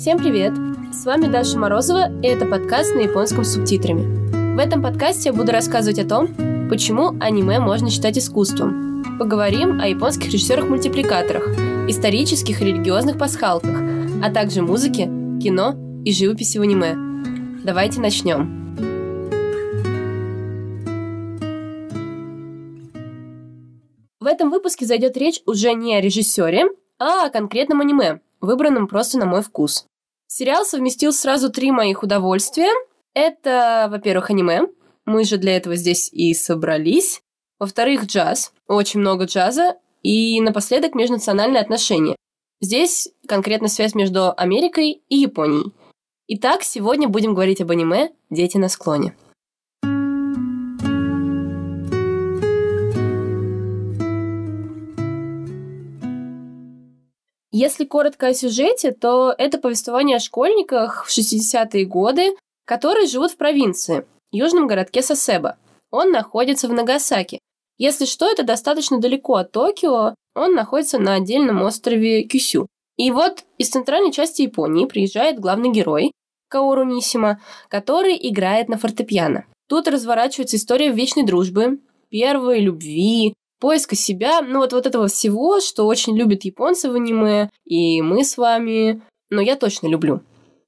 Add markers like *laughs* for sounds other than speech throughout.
Всем привет! С вами Даша Морозова, и это подкаст на японском с субтитрами. В этом подкасте я буду рассказывать о том, почему аниме можно считать искусством. Поговорим о японских режиссерах-мультипликаторах, исторических и религиозных пасхалках, а также музыке, кино и живописи в аниме. Давайте начнем. В этом выпуске зайдет речь уже не о режиссере, а о конкретном аниме, выбранном просто на мой вкус. Сериал совместил сразу три моих удовольствия. Это, во-первых, аниме. Мы же для этого здесь и собрались. Во-вторых, джаз. Очень много джаза. И напоследок межнациональные отношения. Здесь конкретно связь между Америкой и Японией. Итак, сегодня будем говорить об аниме «Дети на склоне». Если коротко о сюжете, то это повествование о школьниках в 60-е годы, которые живут в провинции, южном городке Сосеба. Он находится в Нагасаки. Если что, это достаточно далеко от Токио, он находится на отдельном острове Кюсю. И вот из центральной части Японии приезжает главный герой Каору Нисима, который играет на фортепиано. Тут разворачивается история вечной дружбы, первой любви, поиска себя, ну вот, вот этого всего, что очень любят японцы в аниме, и мы с вами, но я точно люблю.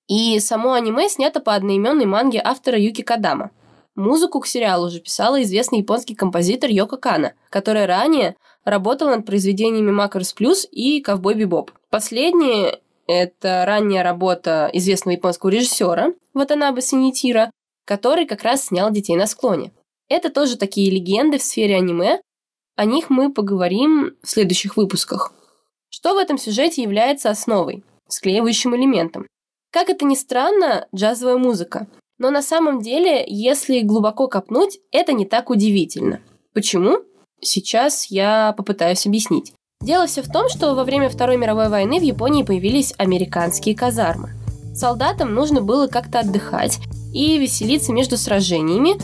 И само аниме снято по одноименной манге автора Юки Кадама. Музыку к сериалу уже писала известный японский композитор Йоко Кана, которая ранее работала над произведениями Макрос Плюс и Ковбой Бибоп. Последние — это ранняя работа известного японского режиссера Ватанабе Синитира, который как раз снял «Детей на склоне». Это тоже такие легенды в сфере аниме, о них мы поговорим в следующих выпусках. Что в этом сюжете является основой, склеивающим элементом? Как это ни странно, джазовая музыка. Но на самом деле, если глубоко копнуть, это не так удивительно. Почему? Сейчас я попытаюсь объяснить. Дело все в том, что во время Второй мировой войны в Японии появились американские казармы. Солдатам нужно было как-то отдыхать и веселиться между сражениями,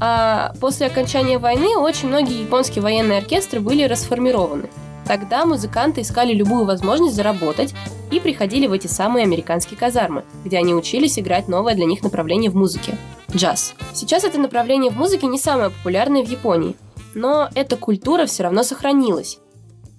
а после окончания войны очень многие японские военные оркестры были расформированы. Тогда музыканты искали любую возможность заработать и приходили в эти самые американские казармы, где они учились играть новое для них направление в музыке – джаз. Сейчас это направление в музыке не самое популярное в Японии, но эта культура все равно сохранилась.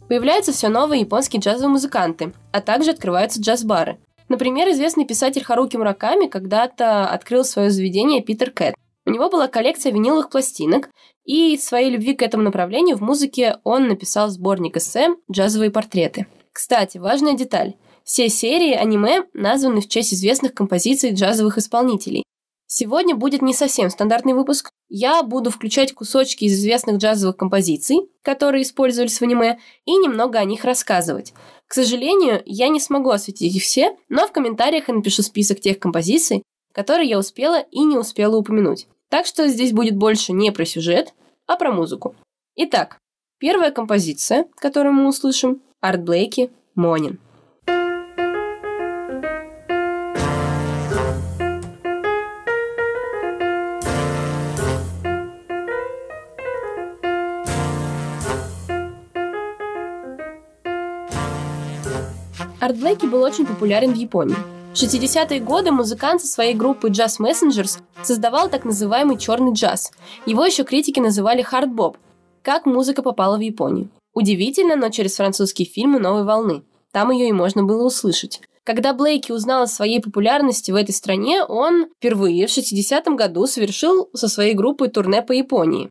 Появляются все новые японские джазовые музыканты, а также открываются джаз-бары. Например, известный писатель Харуки Мураками когда-то открыл свое заведение Питер Кэт, у него была коллекция виниловых пластинок, и своей любви к этому направлению в музыке он написал сборник эссе «Джазовые портреты». Кстати, важная деталь. Все серии аниме названы в честь известных композиций джазовых исполнителей. Сегодня будет не совсем стандартный выпуск. Я буду включать кусочки из известных джазовых композиций, которые использовались в аниме, и немного о них рассказывать. К сожалению, я не смогу осветить их все, но в комментариях я напишу список тех композиций, которые я успела и не успела упомянуть. Так что здесь будет больше не про сюжет, а про музыку. Итак, первая композиция, которую мы услышим, Арт Блейки «Монин». Арт Блейки был очень популярен в Японии. В 60-е годы музыкант со своей группы Jazz Messengers создавал так называемый черный джаз. Его еще критики называли хардбоп. Как музыка попала в Японию? Удивительно, но через французские фильмы новой волны. Там ее и можно было услышать. Когда Блейки узнал о своей популярности в этой стране, он впервые в 60-м году совершил со своей группой турне по Японии.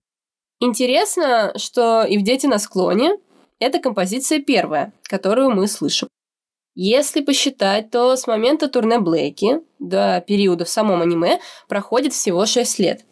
Интересно, что и в «Дети на склоне» эта композиция первая, которую мы слышим. Если посчитать, то с момента турне Блейки до периода в самом аниме проходит всего 6 лет.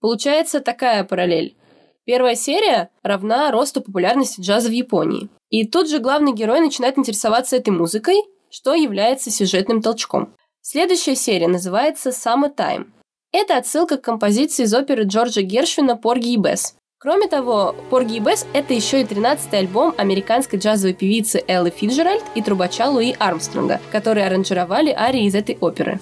Получается такая параллель. Первая серия равна росту популярности джаза в Японии. И тут же главный герой начинает интересоваться этой музыкой, что является сюжетным толчком. Следующая серия называется «Summer Time». Это отсылка к композиции из оперы Джорджа Гершвина «Порги и Бесс». Кроме того, и Бесс — это еще и 13-й альбом американской джазовой певицы Эллы Фиджеральд и трубача Луи Армстронга, которые аранжировали арии из этой оперы.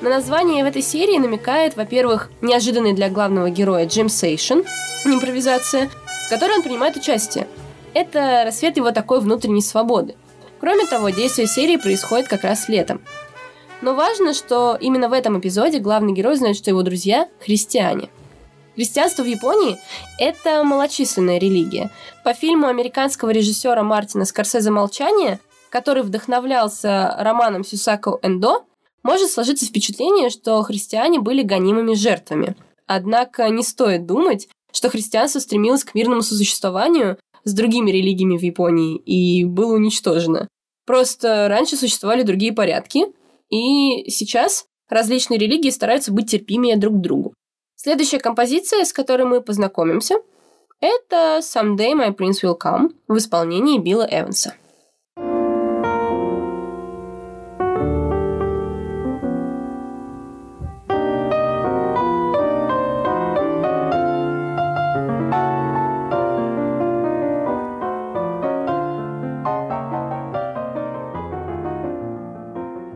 На название в этой серии намекает, во-первых, неожиданный для главного героя Джим Сейшн, импровизация, в которой он принимает участие. Это рассвет его такой внутренней свободы. Кроме того, действие серии происходит как раз летом. Но важно, что именно в этом эпизоде главный герой знает, что его друзья – христиане. Христианство в Японии – это малочисленная религия. По фильму американского режиссера Мартина Скорсезе «Молчание», который вдохновлялся романом Сюсако Эндо, может сложиться впечатление, что христиане были гонимыми жертвами. Однако не стоит думать, что христианство стремилось к мирному сосуществованию с другими религиями в Японии и было уничтожено. Просто раньше существовали другие порядки, и сейчас различные религии стараются быть терпимее друг к другу. Следующая композиция, с которой мы познакомимся, это «Someday My Prince Will Come» в исполнении Билла Эванса.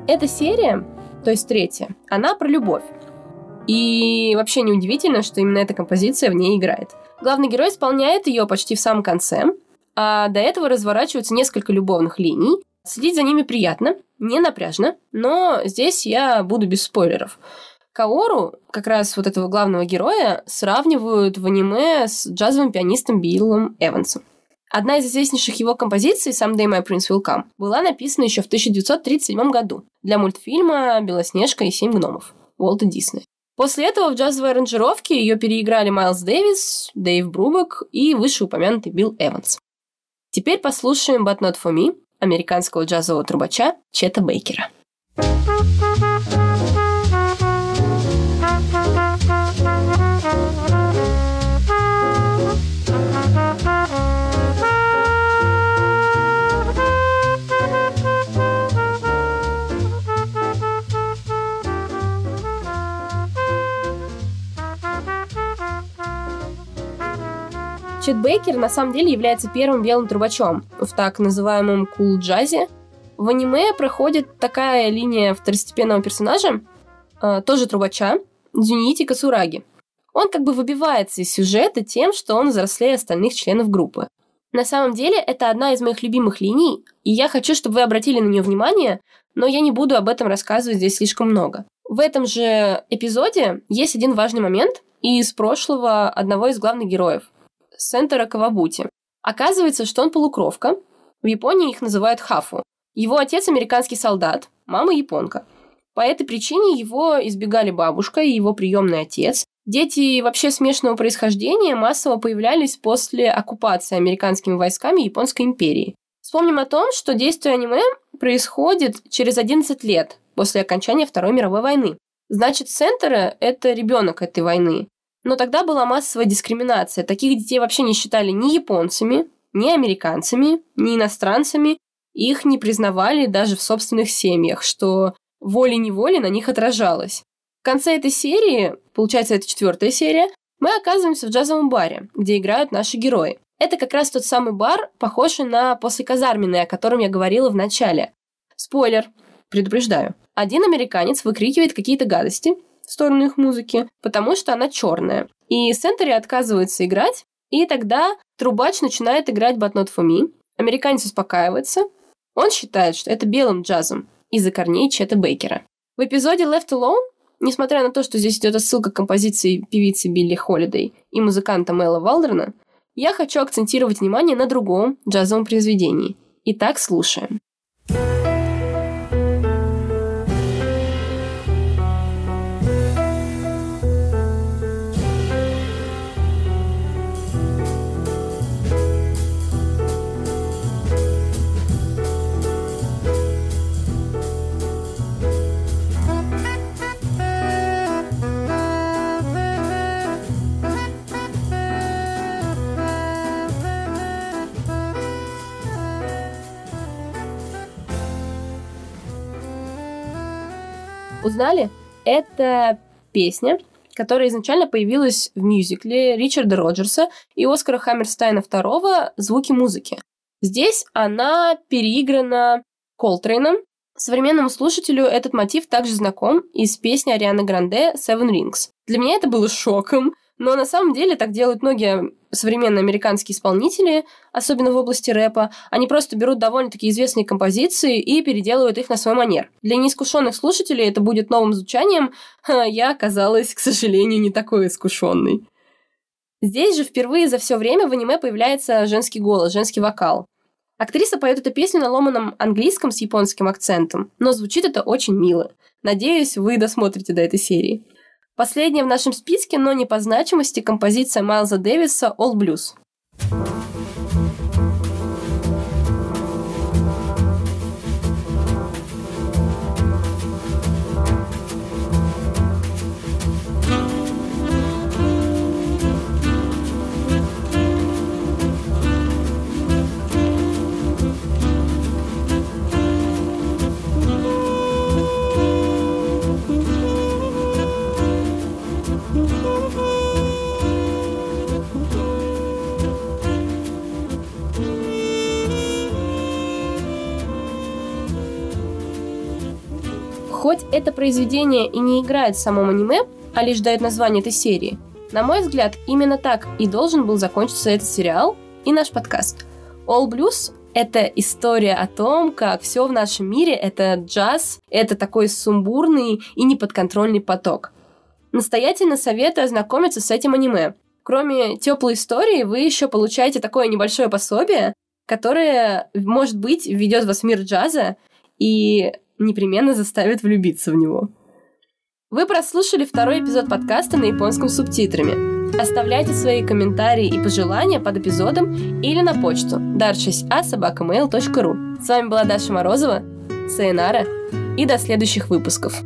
Эта серия, то есть третья, она про любовь. И вообще неудивительно, что именно эта композиция в ней играет. Главный герой исполняет ее почти в самом конце, а до этого разворачиваются несколько любовных линий. Следить за ними приятно, не напряжно, но здесь я буду без спойлеров. Каору, как раз вот этого главного героя, сравнивают в аниме с джазовым пианистом Биллом Эвансом. Одна из известнейших его композиций «Someday My Prince Will Come» была написана еще в 1937 году для мультфильма «Белоснежка и семь гномов» Уолта Диснея. После этого в джазовой аранжировке ее переиграли Майлз Дэвис, Дэйв Брубок и вышеупомянутый Билл Эванс. Теперь послушаем «But Not For Me» американского джазового трубача Чета Бейкера. thank you Чет Бейкер на самом деле является первым белым трубачом в так называемом кул-джазе. В аниме проходит такая линия второстепенного персонажа, э, тоже трубача, Дзюнити Касураги. Он как бы выбивается из сюжета тем, что он взрослее остальных членов группы. На самом деле, это одна из моих любимых линий, и я хочу, чтобы вы обратили на нее внимание, но я не буду об этом рассказывать здесь слишком много. В этом же эпизоде есть один важный момент из прошлого одного из главных героев. Сентера Кавабути. Оказывается, что он полукровка. В Японии их называют хафу. Его отец американский солдат, мама японка. По этой причине его избегали бабушка и его приемный отец. Дети вообще смешанного происхождения массово появлялись после оккупации американскими войсками Японской империи. Вспомним о том, что действие аниме происходит через 11 лет после окончания Второй мировой войны. Значит, Сентера – это ребенок этой войны. Но тогда была массовая дискриминация. Таких детей вообще не считали ни японцами, ни американцами, ни иностранцами. Их не признавали даже в собственных семьях, что волей-неволей на них отражалось. В конце этой серии, получается, это четвертая серия, мы оказываемся в джазовом баре, где играют наши герои. Это как раз тот самый бар, похожий на послеказарменный, о котором я говорила в начале. Спойлер, предупреждаю. Один американец выкрикивает какие-то гадости, в сторону их музыки, потому что она черная. И Сентери отказывается играть, и тогда трубач начинает играть But Not For Me. Американец успокаивается. Он считает, что это белым джазом из-за корней Чета Бейкера. В эпизоде Left Alone, несмотря на то, что здесь идет отсылка к композиции певицы Билли Холидей и музыканта Мэла Валдерна, я хочу акцентировать внимание на другом джазовом произведении. Итак, слушаем. Узнали? Это песня, которая изначально появилась в мюзикле Ричарда Роджерса и Оскара Хаммерстайна II «Звуки музыки». Здесь она переиграна Колтрейном. Современному слушателю этот мотив также знаком из песни Арианы Гранде «Seven Rings». Для меня это было шоком, Но на самом деле так делают многие современные американские исполнители, особенно в области рэпа. Они просто берут довольно-таки известные композиции и переделывают их на свой манер. Для неискушенных слушателей это будет новым звучанием. *laughs* Я оказалась, к сожалению, не такой искушенной. Здесь же впервые за все время в аниме появляется женский голос, женский вокал. Актриса поет эту песню на ломаном английском с японским акцентом, но звучит это очень мило. Надеюсь, вы досмотрите до этой серии. Последняя в нашем списке, но не по значимости, композиция Майлза Дэвиса «All Blues». Хоть это произведение и не играет в самом аниме, а лишь дает название этой серии, на мой взгляд, именно так и должен был закончиться этот сериал и наш подкаст. All Blues — это история о том, как все в нашем мире — это джаз, это такой сумбурный и неподконтрольный поток. Настоятельно советую ознакомиться с этим аниме. Кроме теплой истории, вы еще получаете такое небольшое пособие, которое, может быть, введет вас в мир джаза и непременно заставит влюбиться в него. Вы прослушали второй эпизод подкаста на японском субтитрами. Оставляйте свои комментарии и пожелания под эпизодом или на почту dar6a.sobakamail.ru С вами была Даша Морозова, Сайонара, и до следующих выпусков.